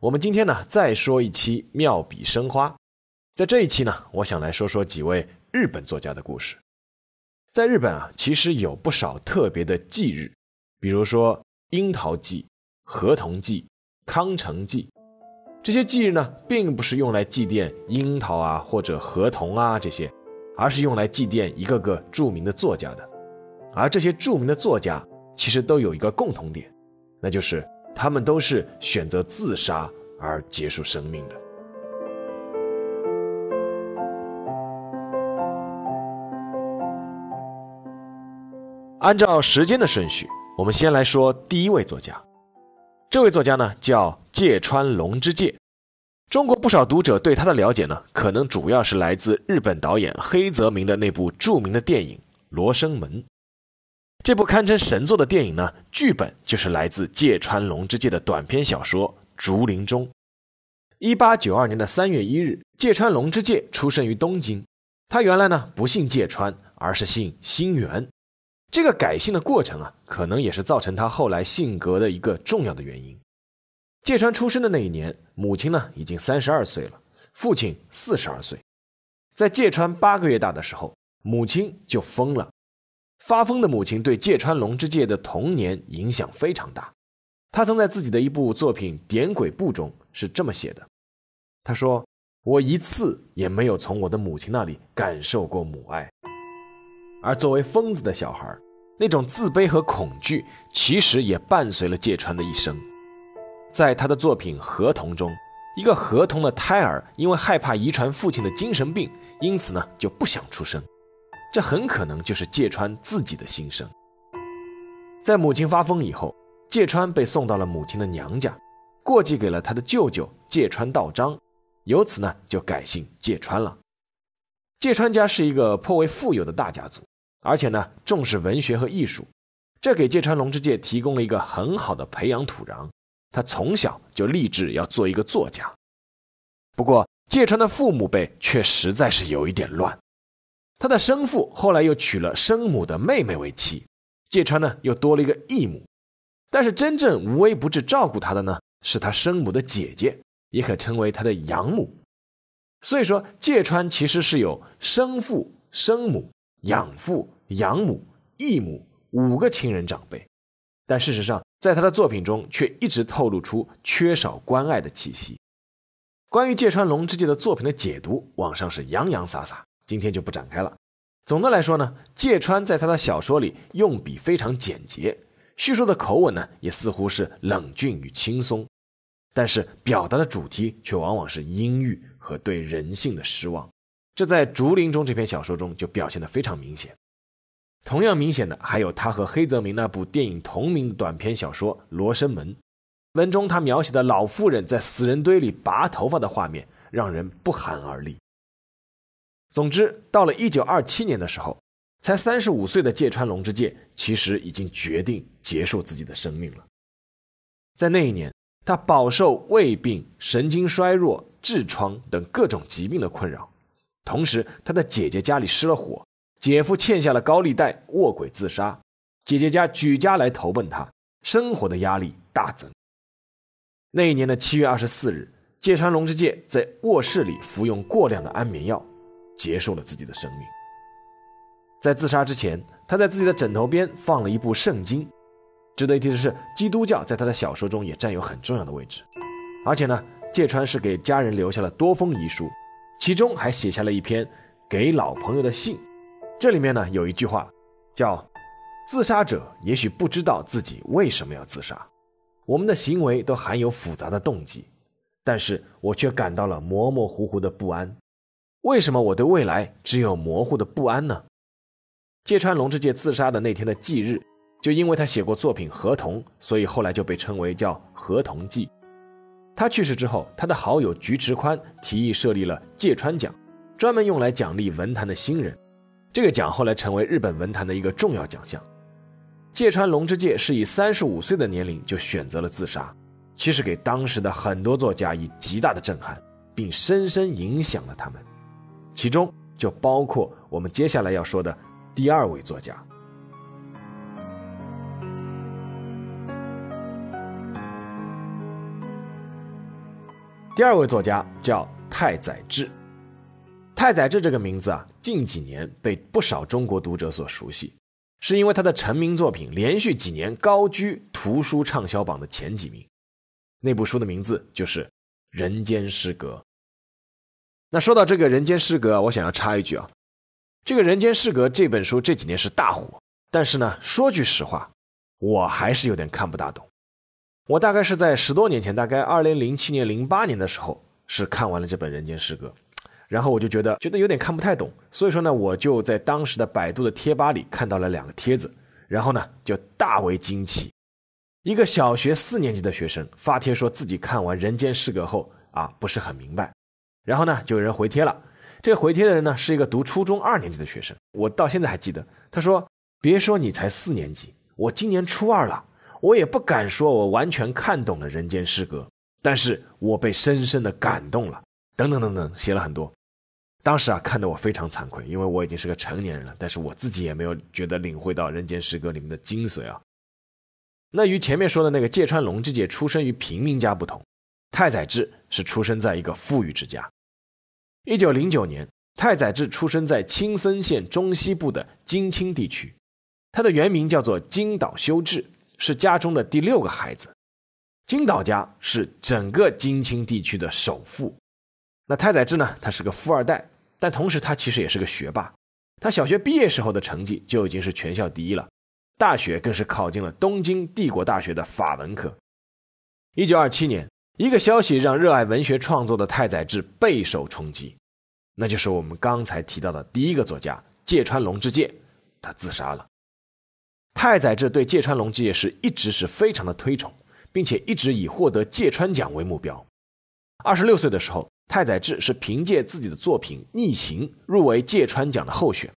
我们今天呢，再说一期妙笔生花。在这一期呢，我想来说说几位日本作家的故事。在日本啊，其实有不少特别的忌日，比如说樱桃祭、河童祭、康城祭。这些忌日呢，并不是用来祭奠樱桃啊或者河童啊这些，而是用来祭奠一个个著名的作家的。而这些著名的作家，其实都有一个共同点，那就是。他们都是选择自杀而结束生命的。按照时间的顺序，我们先来说第一位作家。这位作家呢叫芥川龙之介。中国不少读者对他的了解呢，可能主要是来自日本导演黑泽明的那部著名的电影《罗生门》。这部堪称神作的电影呢，剧本就是来自芥川龙之介的短篇小说《竹林中》。一八九二年的三月一日，芥川龙之介出生于东京。他原来呢不姓芥川，而是姓新元。这个改姓的过程啊，可能也是造成他后来性格的一个重要的原因。芥川出生的那一年，母亲呢已经三十二岁了，父亲四十二岁。在芥川八个月大的时候，母亲就疯了。发疯的母亲对芥川龙之介的童年影响非常大。他曾在自己的一部作品《点鬼部》中是这么写的：“他说，我一次也没有从我的母亲那里感受过母爱。而作为疯子的小孩，那种自卑和恐惧其实也伴随了芥川的一生。在他的作品《河童》中，一个河童的胎儿因为害怕遗传父亲的精神病，因此呢就不想出生。”这很可能就是芥川自己的心声。在母亲发疯以后，芥川被送到了母亲的娘家，过继给了他的舅舅芥川道章，由此呢就改姓芥川了。芥川家是一个颇为富有的大家族，而且呢重视文学和艺术，这给芥川龙之介提供了一个很好的培养土壤。他从小就立志要做一个作家。不过芥川的父母辈却实在是有一点乱。他的生父后来又娶了生母的妹妹为妻，芥川呢又多了一个义母，但是真正无微不至照顾他的呢是他生母的姐姐，也可称为他的养母。所以说，芥川其实是有生父、生母、养父、养母、义母五个亲人长辈，但事实上，在他的作品中却一直透露出缺少关爱的气息。关于芥川龙之介的作品的解读，网上是洋洋洒洒。今天就不展开了。总的来说呢，芥川在他的小说里用笔非常简洁，叙述的口吻呢也似乎是冷峻与轻松，但是表达的主题却往往是阴郁和对人性的失望。这在《竹林中》这篇小说中就表现得非常明显。同样明显的还有他和黑泽明那部电影同名的短篇小说《罗生门》，文中他描写的老妇人在死人堆里拔头发的画面，让人不寒而栗。总之，到了一九二七年的时候，才三十五岁的芥川龙之介其实已经决定结束自己的生命了。在那一年，他饱受胃病、神经衰弱、痔疮等各种疾病的困扰，同时他的姐姐家里失了火，姐夫欠下了高利贷，卧轨自杀，姐姐家举家来投奔他，生活的压力大增。那一年的七月二十四日，芥川龙之介在卧室里服用过量的安眠药。结束了自己的生命。在自杀之前，他在自己的枕头边放了一部圣经。值得一提的是，基督教在他的小说中也占有很重要的位置。而且呢，芥川是给家人留下了多封遗书，其中还写下了一篇给老朋友的信。这里面呢有一句话，叫“自杀者也许不知道自己为什么要自杀，我们的行为都含有复杂的动机，但是我却感到了模模糊糊的不安。”为什么我对未来只有模糊的不安呢？芥川龙之介自杀的那天的忌日，就因为他写过作品《河童》，所以后来就被称为叫《河童祭》。他去世之后，他的好友菊池宽提议设立了芥川奖，专门用来奖励文坛的新人。这个奖后来成为日本文坛的一个重要奖项。芥川龙之介是以三十五岁的年龄就选择了自杀，其实给当时的很多作家以极大的震撼，并深深影响了他们，其中就包括我们接下来要说的第二位作家。第二位作家叫太宰治。太宰治这个名字啊，近几年被不少中国读者所熟悉，是因为他的成名作品连续几年高居图书畅销榜的前几名。那部书的名字就是《人间失格》。那说到这个《人间失格》，我想要插一句啊，这个《人间失格》这本书这几年是大火，但是呢，说句实话，我还是有点看不大懂。我大概是在十多年前，大概二零零七年、零八年的时候，是看完了这本《人间失格》，然后我就觉得觉得有点看不太懂，所以说呢，我就在当时的百度的贴吧里看到了两个帖子，然后呢就大为惊奇，一个小学四年级的学生发帖说自己看完《人间失格》后啊不是很明白，然后呢就有人回帖了，这个回帖的人呢是一个读初中二年级的学生，我到现在还记得，他说：“别说你才四年级，我今年初二了。”我也不敢说，我完全看懂了《人间失格》，但是我被深深的感动了。等等等等，写了很多。当时啊，看得我非常惭愧，因为我已经是个成年人了，但是我自己也没有觉得领会到《人间失格》里面的精髓啊。那与前面说的那个芥川龙之介出生于平民家不同，太宰治是出生在一个富裕之家。一九零九年，太宰治出生在青森县中西部的金青地区，他的原名叫做金岛修治。是家中的第六个孩子，金岛家是整个金青地区的首富。那太宰治呢？他是个富二代，但同时他其实也是个学霸。他小学毕业时候的成绩就已经是全校第一了，大学更是考进了东京帝国大学的法文科。一九二七年，一个消息让热爱文学创作的太宰治备受冲击，那就是我们刚才提到的第一个作家芥川龙之介，他自杀了。太宰治对芥川龙之介是一直是非常的推崇，并且一直以获得芥川奖为目标。二十六岁的时候，太宰治是凭借自己的作品《逆行》入围芥川奖的候选。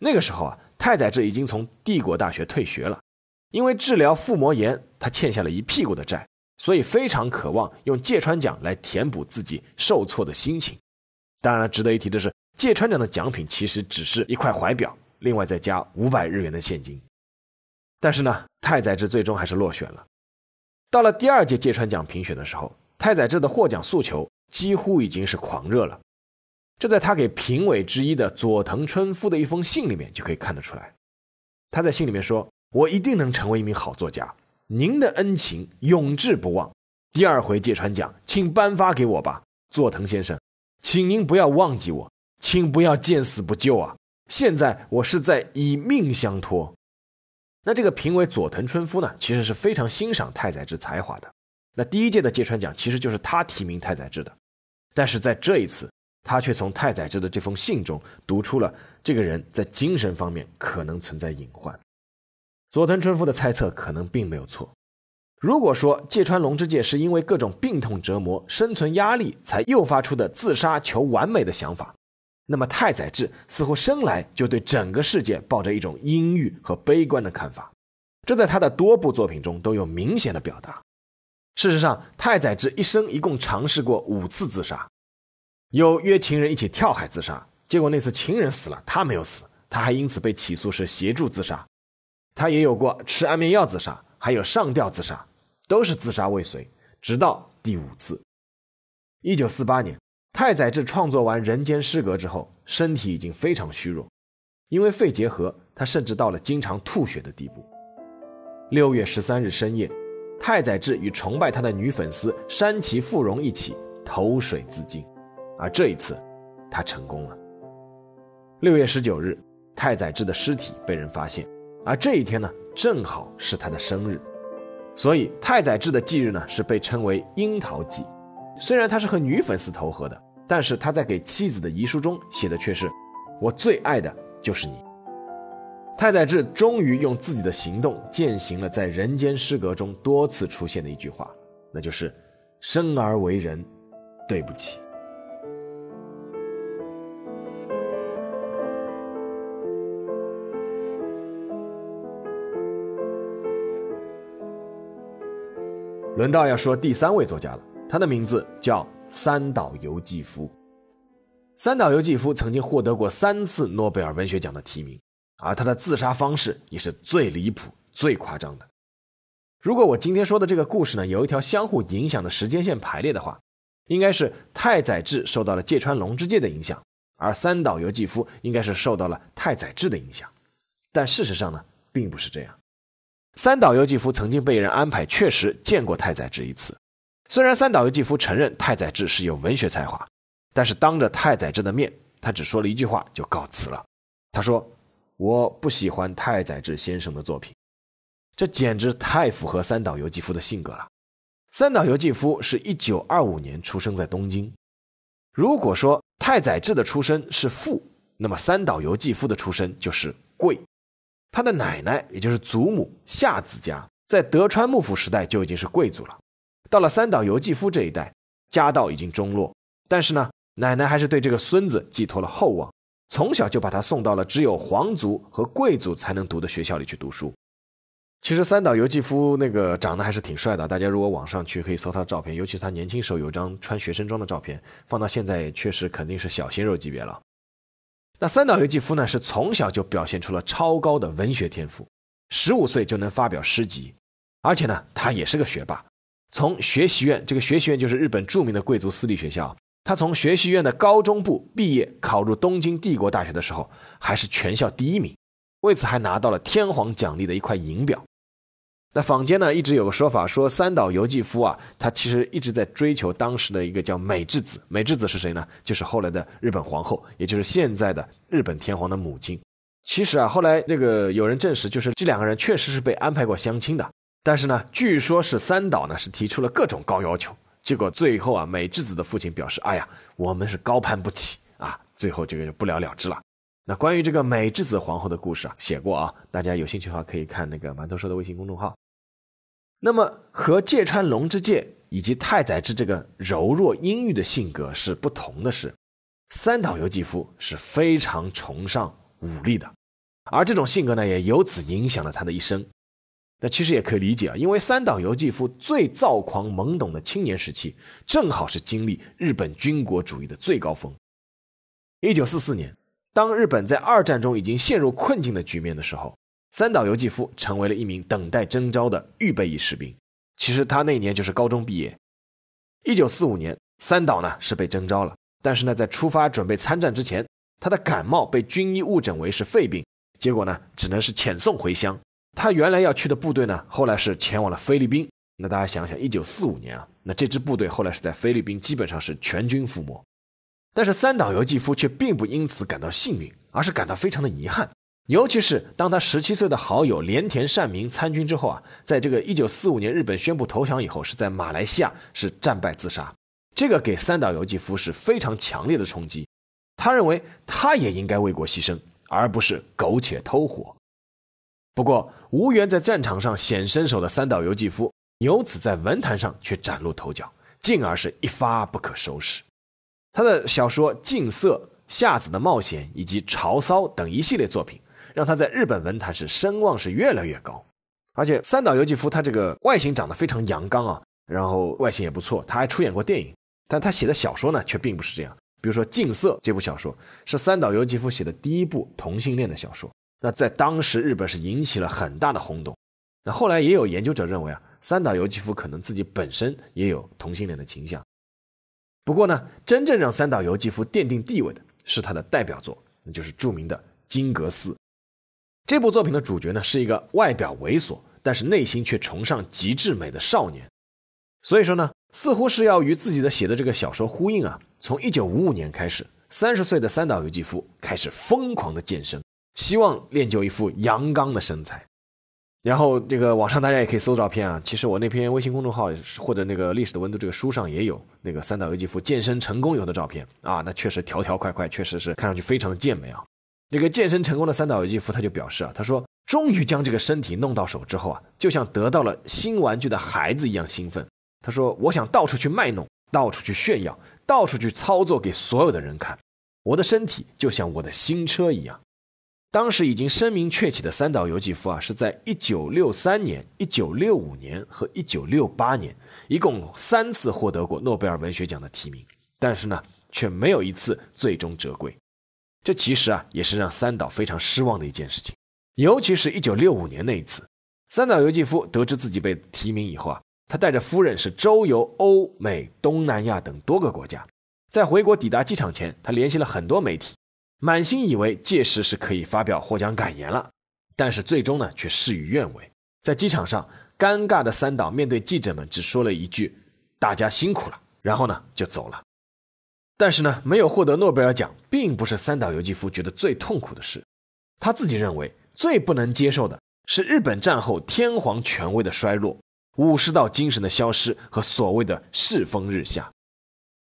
那个时候啊，太宰治已经从帝国大学退学了，因为治疗腹膜炎，他欠下了一屁股的债，所以非常渴望用芥川奖来填补自己受挫的心情。当然，值得一提的是，芥川奖的奖品其实只是一块怀表，另外再加五百日元的现金。但是呢，太宰治最终还是落选了。到了第二届芥川奖评选的时候，太宰治的获奖诉求几乎已经是狂热了。这在他给评委之一的佐藤春夫的一封信里面就可以看得出来。他在信里面说：“我一定能成为一名好作家，您的恩情永志不忘。第二回芥川奖，请颁发给我吧，佐藤先生，请您不要忘记我，请不要见死不救啊！现在我是在以命相托。”那这个评委佐藤春夫呢，其实是非常欣赏太宰治才华的。那第一届的芥川奖其实就是他提名太宰治的，但是在这一次，他却从太宰治的这封信中读出了这个人在精神方面可能存在隐患。佐藤春夫的猜测可能并没有错。如果说芥川龙之介是因为各种病痛折磨、生存压力才诱发出的自杀求完美的想法。那么太宰治似乎生来就对整个世界抱着一种阴郁和悲观的看法，这在他的多部作品中都有明显的表达。事实上，太宰治一生一共尝试过五次自杀，有约情人一起跳海自杀，结果那次情人死了，他没有死，他还因此被起诉是协助自杀。他也有过吃安眠药自杀，还有上吊自杀，都是自杀未遂，直到第五次，一九四八年。太宰治创作完《人间失格》之后，身体已经非常虚弱，因为肺结核，他甚至到了经常吐血的地步。六月十三日深夜，太宰治与崇拜他的女粉丝山崎富荣一起投水自尽，而这一次，他成功了。六月十九日，太宰治的尸体被人发现，而这一天呢，正好是他的生日，所以太宰治的忌日呢，是被称为樱桃忌。虽然他是和女粉丝投河的，但是他在给妻子的遗书中写的却是：“我最爱的就是你。”太宰治终于用自己的行动践行了在《人间失格》中多次出现的一句话，那就是：“生而为人，对不起。轮到要说第三位作家了，他的名字叫三岛由纪夫。三岛由纪夫曾经获得过三次诺贝尔文学奖的提名，而他的自杀方式也是最离谱、最夸张的。如果我今天说的这个故事呢，有一条相互影响的时间线排列的话，应该是太宰治受到了芥川龙之介的影响，而三岛由纪夫应该是受到了太宰治的影响。但事实上呢，并不是这样。三岛由纪夫曾经被人安排确实见过太宰治一次，虽然三岛由纪夫承认太宰治是有文学才华。但是当着太宰治的面，他只说了一句话就告辞了。他说：“我不喜欢太宰治先生的作品。”这简直太符合三岛由纪夫的性格了。三岛由纪夫是一九二五年出生在东京。如果说太宰治的出身是富，那么三岛由纪夫的出身就是贵。他的奶奶也就是祖母夏子家，在德川幕府时代就已经是贵族了。到了三岛由纪夫这一代，家道已经中落，但是呢。奶奶还是对这个孙子寄托了厚望，从小就把他送到了只有皇族和贵族才能读的学校里去读书。其实三岛由纪夫那个长得还是挺帅的，大家如果网上去可以搜他的照片，尤其是他年轻时候有张穿学生装的照片，放到现在确实肯定是小鲜肉级别了。那三岛由纪夫呢，是从小就表现出了超高的文学天赋，十五岁就能发表诗集，而且呢，他也是个学霸，从学习院，这个学习院就是日本著名的贵族私立学校。他从学习院的高中部毕业，考入东京帝国大学的时候，还是全校第一名，为此还拿到了天皇奖励的一块银表。那坊间呢，一直有个说法，说三岛由纪夫啊，他其实一直在追求当时的一个叫美智子。美智子是谁呢？就是后来的日本皇后，也就是现在的日本天皇的母亲。其实啊，后来这个有人证实，就是这两个人确实是被安排过相亲的。但是呢，据说是三岛呢是提出了各种高要求。结果最后啊，美智子的父亲表示：“哎呀，我们是高攀不起啊！”最后这个就不了了之了。那关于这个美智子皇后的故事啊，写过啊，大家有兴趣的话可以看那个馒头说的微信公众号。那么和芥川龙之介以及太宰治这个柔弱阴郁的性格是不同的是，三岛由纪夫是非常崇尚武力的，而这种性格呢，也由此影响了他的一生。那其实也可以理解啊，因为三岛由纪夫最躁狂懵懂的青年时期，正好是经历日本军国主义的最高峰。一九四四年，当日本在二战中已经陷入困境的局面的时候，三岛由纪夫成为了一名等待征召的预备役士兵。其实他那年就是高中毕业。一九四五年，三岛呢是被征召了，但是呢在出发准备参战之前，他的感冒被军医误诊为是肺病，结果呢只能是遣送回乡。他原来要去的部队呢，后来是前往了菲律宾。那大家想想，一九四五年啊，那这支部队后来是在菲律宾基本上是全军覆没。但是三岛由纪夫却并不因此感到幸运，而是感到非常的遗憾。尤其是当他十七岁的好友连田善明参军之后啊，在这个一九四五年日本宣布投降以后，是在马来西亚是战败自杀。这个给三岛由纪夫是非常强烈的冲击。他认为他也应该为国牺牲，而不是苟且偷活。不过，无缘在战场上显身手的三岛由纪夫，由此在文坛上却崭露头角，进而是一发不可收拾。他的小说《静色》《夏子的冒险》以及《潮骚》等一系列作品，让他在日本文坛是声望是越来越高。而且，三岛由纪夫他这个外形长得非常阳刚啊，然后外形也不错，他还出演过电影。但他写的小说呢，却并不是这样。比如说《静色》这部小说，是三岛由纪夫写的第一部同性恋的小说。那在当时，日本是引起了很大的轰动。那后来也有研究者认为啊，三岛由纪夫可能自己本身也有同性恋的倾向。不过呢，真正让三岛由纪夫奠定地位的是他的代表作，那就是著名的《金阁寺》。这部作品的主角呢，是一个外表猥琐，但是内心却崇尚极致美的少年。所以说呢，似乎是要与自己的写的这个小说呼应啊。从一九五五年开始，三十岁的三岛由纪夫开始疯狂的健身。希望练就一副阳刚的身材，然后这个网上大家也可以搜照片啊。其实我那篇微信公众号或者那个历史的温度这个书上也有那个三岛由纪夫健身成功游的照片啊，那确实条条块块，确实是看上去非常的健美啊。这个健身成功的三岛由纪夫他就表示啊，他说终于将这个身体弄到手之后啊，就像得到了新玩具的孩子一样兴奋，他说：“我想到处去卖弄，到处去炫耀，到处去操作给所有的人看。我的身体就像我的新车一样。”当时已经声名鹊起的三岛由纪夫啊，是在1963年、1965年和1968年，一共三次获得过诺贝尔文学奖的提名，但是呢，却没有一次最终折桂。这其实啊，也是让三岛非常失望的一件事情。尤其是一九六五年那一次，三岛由纪夫得知自己被提名以后啊，他带着夫人是周游欧美、东南亚等多个国家。在回国抵达机场前，他联系了很多媒体，满心以为届时是可以发表获奖感言了。但是最终呢，却事与愿违。在机场上，尴尬的三岛面对记者们只说了一句：“大家辛苦了。”然后呢，就走了。但是呢，没有获得诺贝尔奖，并不是三岛由纪夫觉得最痛苦的事。他自己认为最不能接受的是日本战后天皇权威的衰落、武士道精神的消失和所谓的世风日下。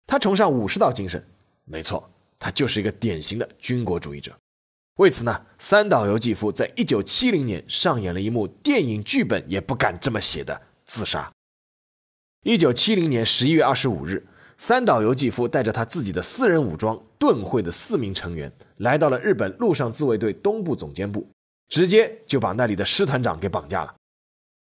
他崇尚武士道精神，没错，他就是一个典型的军国主义者。为此呢，三岛由纪夫在一九七零年上演了一幕电影剧本也不敢这么写的自杀。一九七零年十一月二十五日。三岛由纪夫带着他自己的私人武装盾会的四名成员，来到了日本陆上自卫队东部总监部，直接就把那里的师团长给绑架了。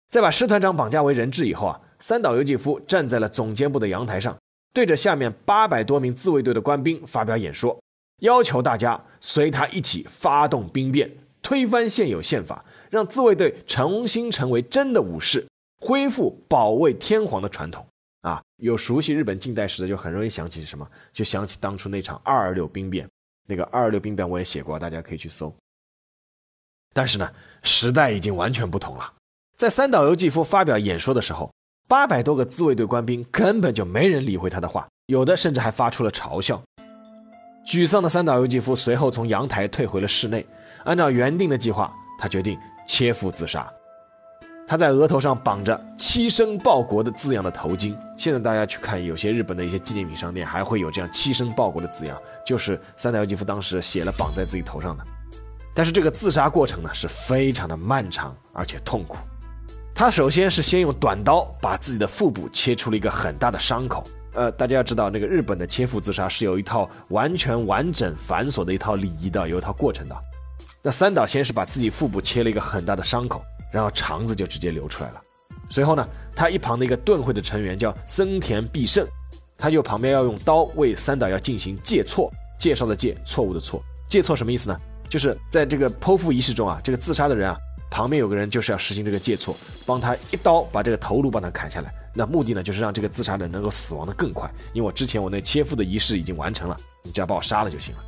在把师团长绑架为人质以后啊，三岛由纪夫站在了总监部的阳台上，对着下面八百多名自卫队的官兵发表演说，要求大家随他一起发动兵变，推翻现有宪法，让自卫队重新成为真的武士，恢复保卫天皇的传统。啊，有熟悉日本近代史的，就很容易想起什么，就想起当初那场二二六兵变。那个二二六兵变我也写过，大家可以去搜。但是呢，时代已经完全不同了。在三岛由纪夫发表演说的时候，八百多个自卫队官兵根本就没人理会他的话，有的甚至还发出了嘲笑。沮丧的三岛由纪夫随后从阳台退回了室内，按照原定的计划，他决定切腹自杀。他在额头上绑着“七生报国”的字样的头巾。现在大家去看，有些日本的一些纪念品商店还会有这样“七生报国”的字样，就是三岛由纪夫当时写了绑在自己头上的。但是这个自杀过程呢是非常的漫长而且痛苦。他首先是先用短刀把自己的腹部切出了一个很大的伤口。呃，大家要知道，那个日本的切腹自杀是有一套完全完整繁琐的一套礼仪的，有一套过程的。那三岛先是把自己腹部切了一个很大的伤口。然后肠子就直接流出来了。随后呢，他一旁的一个盾会的成员叫森田必胜，他就旁边要用刀为三岛要进行介错，介绍的介，错误的错，介错什么意思呢？就是在这个剖腹仪式中啊，这个自杀的人啊，旁边有个人就是要实行这个介错，帮他一刀把这个头颅帮他砍下来。那目的呢，就是让这个自杀的人能够死亡的更快，因为我之前我那切腹的仪式已经完成了，你只要把我杀了就行了。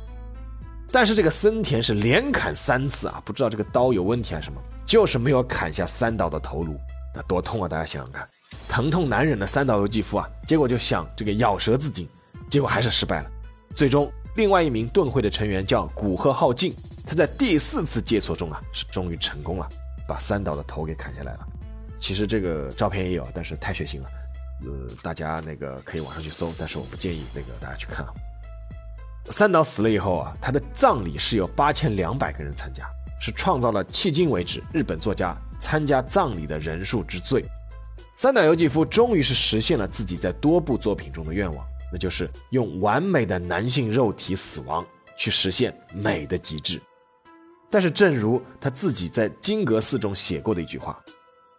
但是这个森田是连砍三次啊，不知道这个刀有问题还是什么。就是没有砍下三岛的头颅，那多痛啊！大家想想看，疼痛难忍的三岛由纪夫啊，结果就想这个咬舌自尽，结果还是失败了。最终，另外一名盾会的成员叫古贺浩进，他在第四次借错中啊，是终于成功了，把三岛的头给砍下来了。其实这个照片也有，但是太血腥了，呃，大家那个可以网上去搜，但是我不建议那个大家去看啊。三岛死了以后啊，他的葬礼是有八千两百个人参加。是创造了迄今为止日本作家参加葬礼的人数之最。三岛由纪夫终于是实现了自己在多部作品中的愿望，那就是用完美的男性肉体死亡去实现美的极致。但是，正如他自己在《金阁寺》中写过的一句话：“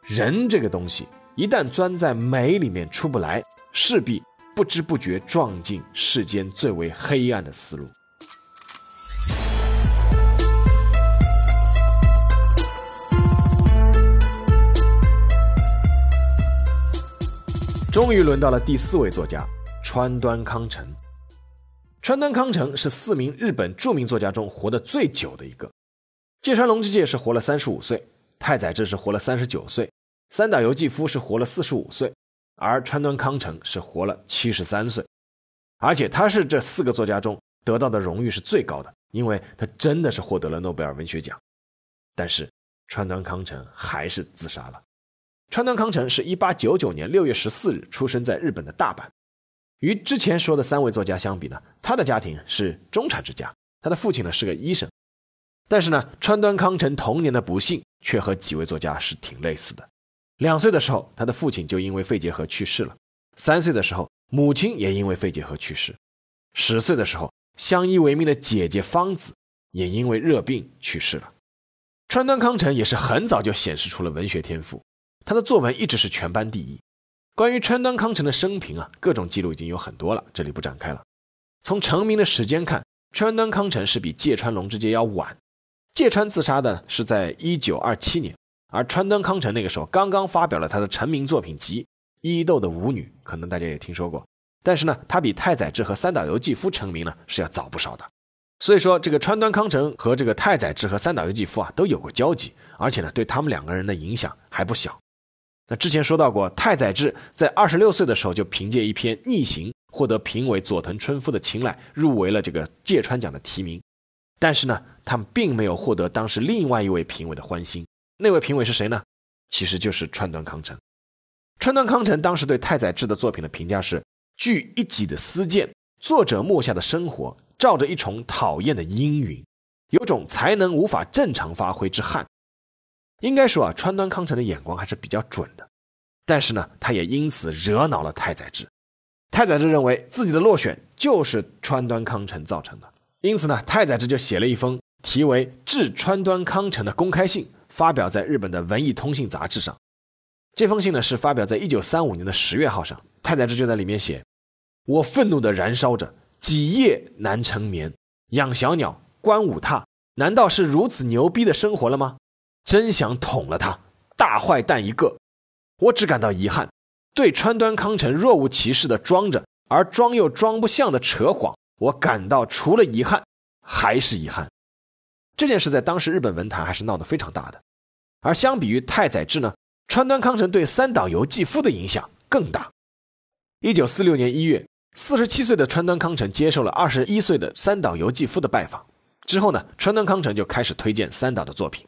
人这个东西一旦钻在美里面出不来，势必不知不觉撞进世间最为黑暗的思路。”终于轮到了第四位作家川端康成。川端康成是四名日本著名作家中活得最久的一个。芥川龙之介是活了三十五岁，太宰治是活了三十九岁，三岛由纪夫是活了四十五岁，而川端康成是活了七十三岁。而且他是这四个作家中得到的荣誉是最高的，因为他真的是获得了诺贝尔文学奖。但是川端康成还是自杀了。川端康成是一八九九年六月十四日出生在日本的大阪。与之前说的三位作家相比呢，他的家庭是中产之家，他的父亲呢是个医生。但是呢，川端康成童年的不幸却和几位作家是挺类似的。两岁的时候，他的父亲就因为肺结核去世了，三岁的时候，母亲也因为肺结核去世；十岁的时候，相依为命的姐姐芳子也因为热病去世了。川端康成也是很早就显示出了文学天赋，他的作文一直是全班第一。关于川端康成的生平啊，各种记录已经有很多了，这里不展开了。从成名的时间看，川端康成是比芥川龙之介要晚。芥川自杀的是在一九二七年，而川端康成那个时候刚刚发表了他的成名作品集《伊豆的舞女》，可能大家也听说过。但是呢，他比太宰治和三岛由纪夫成名呢是要早不少的。所以说，这个川端康成和这个太宰治和三岛由纪夫啊都有过交集，而且呢，对他们两个人的影响还不小。那之前说到过，太宰治在二十六岁的时候就凭借一篇《逆行》获得评委佐藤春夫的青睐，入围了这个芥川奖的提名。但是呢，他们并没有获得当时另外一位评委的欢心。那位评委是谁呢？其实就是川端康成。川端康成当时对太宰治的作品的评价是：据一己的私见，作者墨下的生活罩着一重讨厌的阴云，有种才能无法正常发挥之憾。应该说啊，川端康成的眼光还是比较准的，但是呢，他也因此惹恼了太宰治。太宰治认为自己的落选就是川端康成造成的，因此呢，太宰治就写了一封题为《致川端康成》的公开信，发表在日本的《文艺通信》杂志上。这封信呢，是发表在一九三五年的十月号上。太宰治就在里面写：“我愤怒地燃烧着，几夜难成眠，养小鸟，观舞踏，难道是如此牛逼的生活了吗？”真想捅了他，大坏蛋一个！我只感到遗憾，对川端康成若无其事的装着，而装又装不像的扯谎，我感到除了遗憾，还是遗憾。这件事在当时日本文坛还是闹得非常大的。而相比于太宰治呢，川端康成对三岛由纪夫的影响更大。一九四六年一月，四十七岁的川端康成接受了二十一岁的三岛由纪夫的拜访，之后呢，川端康成就开始推荐三岛的作品。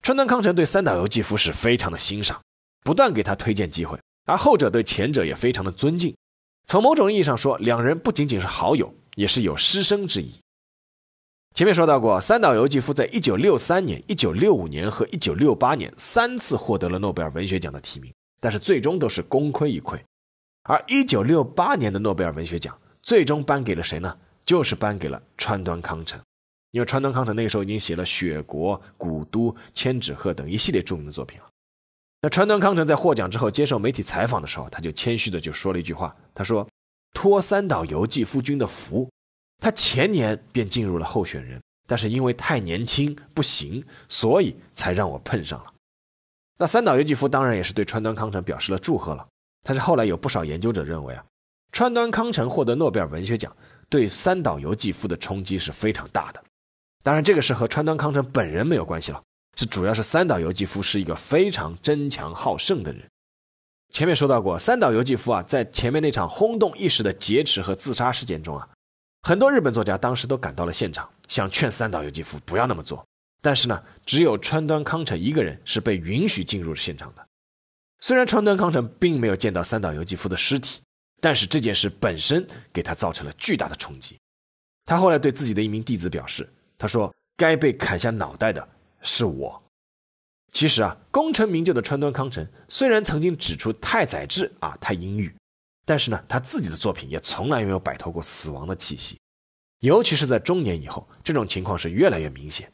川端康成对三岛由纪夫是非常的欣赏，不断给他推荐机会，而后者对前者也非常的尊敬。从某种意义上说，两人不仅仅是好友，也是有师生之谊。前面说到过，三岛由纪夫在一九六三年、一九六五年和一九六八年三次获得了诺贝尔文学奖的提名，但是最终都是功亏一篑。而一九六八年的诺贝尔文学奖最终颁给了谁呢？就是颁给了川端康成。因为川端康成那个时候已经写了《雪国》《古都》《千纸鹤》等一系列著名的作品了。那川端康成在获奖之后接受媒体采访的时候，他就谦虚的就说了一句话，他说：“托三岛由纪夫君的福，他前年便进入了候选人，但是因为太年轻不行，所以才让我碰上了。”那三岛由纪夫当然也是对川端康成表示了祝贺了。但是后来有不少研究者认为啊，川端康成获得诺贝尔文学奖对三岛由纪夫的冲击是非常大的。当然，这个是和川端康成本人没有关系了，是主要是三岛由纪夫是一个非常争强好胜的人。前面说到过，三岛由纪夫啊，在前面那场轰动一时的劫持和自杀事件中啊，很多日本作家当时都赶到了现场，想劝三岛由纪夫不要那么做。但是呢，只有川端康成一个人是被允许进入现场的。虽然川端康成并没有见到三岛由纪夫的尸体，但是这件事本身给他造成了巨大的冲击。他后来对自己的一名弟子表示。他说：“该被砍下脑袋的是我。”其实啊，功成名就的川端康成虽然曾经指出太宰治啊太阴郁，但是呢，他自己的作品也从来没有摆脱过死亡的气息。尤其是在中年以后，这种情况是越来越明显。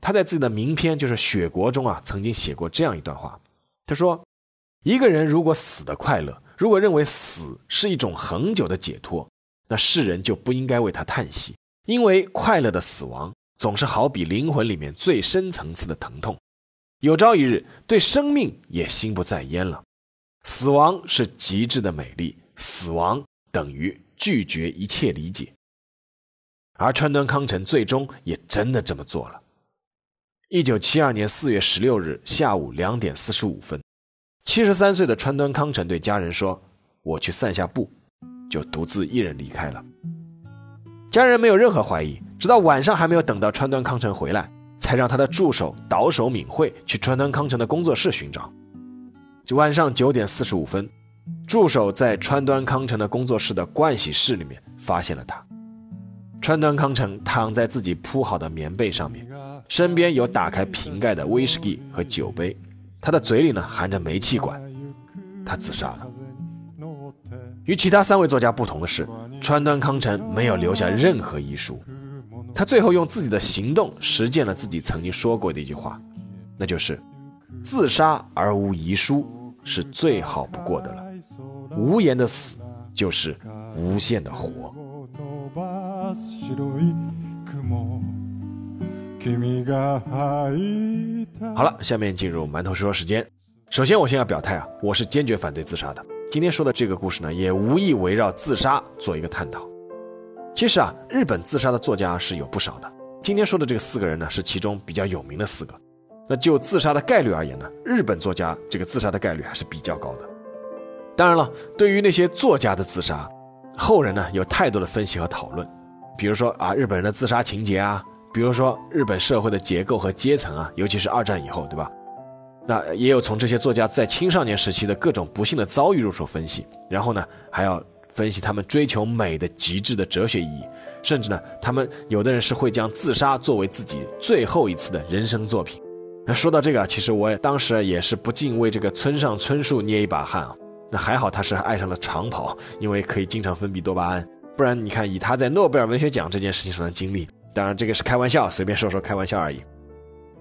他在自己的名篇就是《雪国》中啊，曾经写过这样一段话：“他说，一个人如果死的快乐，如果认为死是一种恒久的解脱，那世人就不应该为他叹息。”因为快乐的死亡总是好比灵魂里面最深层次的疼痛，有朝一日对生命也心不在焉了。死亡是极致的美丽，死亡等于拒绝一切理解。而川端康成最终也真的这么做了。一九七二年四月十六日下午两点四十五分，七十三岁的川端康成对家人说：“我去散下步。”就独自一人离开了。家人没有任何怀疑，直到晚上还没有等到川端康成回来，才让他的助手岛手敏惠去川端康成的工作室寻找。晚上九点四十五分，助手在川端康成的工作室的盥洗室里面发现了他。川端康成躺在自己铺好的棉被上面，身边有打开瓶盖的威士忌和酒杯，他的嘴里呢含着煤气管，他自杀了。与其他三位作家不同的是，川端康成没有留下任何遗书，他最后用自己的行动实践了自己曾经说过的一句话，那就是：“自杀而无遗书是最好不过的了，无言的死就是无限的活。”好了，下面进入馒头说说时间。首先，我先要表态啊，我是坚决反对自杀的。今天说的这个故事呢，也无意围绕自杀做一个探讨。其实啊，日本自杀的作家是有不少的。今天说的这四个人呢，是其中比较有名的四个。那就自杀的概率而言呢，日本作家这个自杀的概率还是比较高的。当然了，对于那些作家的自杀，后人呢有太多的分析和讨论。比如说啊，日本人的自杀情节啊。比如说日本社会的结构和阶层啊，尤其是二战以后，对吧？那也有从这些作家在青少年时期的各种不幸的遭遇入手分析，然后呢，还要分析他们追求美的极致的哲学意义，甚至呢，他们有的人是会将自杀作为自己最后一次的人生作品。那说到这个，其实我当时也是不禁为这个村上春树捏一把汗啊。那还好他是爱上了长跑，因为可以经常分泌多巴胺，不然你看以他在诺贝尔文学奖这件事情上的经历。当然，这个是开玩笑，随便说说开玩笑而已。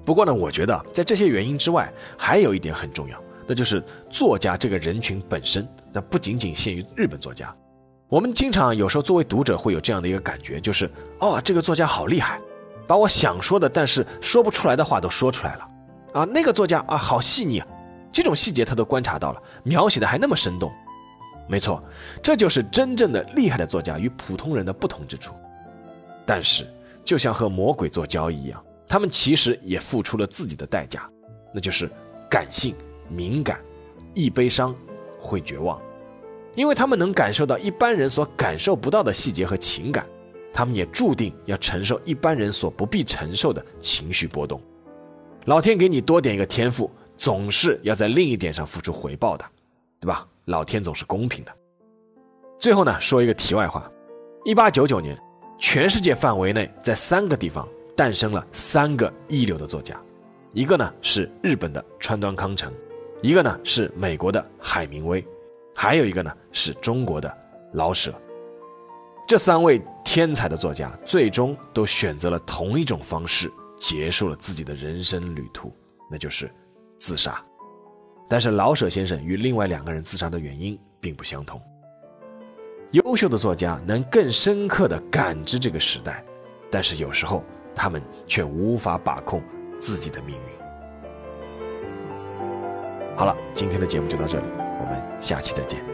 不过呢，我觉得在这些原因之外，还有一点很重要，那就是作家这个人群本身。那不仅仅限于日本作家，我们经常有时候作为读者会有这样的一个感觉，就是哦，这个作家好厉害，把我想说的但是说不出来的话都说出来了。啊，那个作家啊，好细腻啊，这种细节他都观察到了，描写的还那么生动。没错，这就是真正的厉害的作家与普通人的不同之处。但是。就像和魔鬼做交易一样，他们其实也付出了自己的代价，那就是感性、敏感、易悲伤、会绝望，因为他们能感受到一般人所感受不到的细节和情感，他们也注定要承受一般人所不必承受的情绪波动。老天给你多点一个天赋，总是要在另一点上付出回报的，对吧？老天总是公平的。最后呢，说一个题外话，一八九九年。全世界范围内，在三个地方诞生了三个一流的作家，一个呢是日本的川端康成，一个呢是美国的海明威，还有一个呢是中国的老舍。这三位天才的作家，最终都选择了同一种方式，结束了自己的人生旅途，那就是自杀。但是老舍先生与另外两个人自杀的原因并不相同。优秀的作家能更深刻地感知这个时代，但是有时候他们却无法把控自己的命运。好了，今天的节目就到这里，我们下期再见。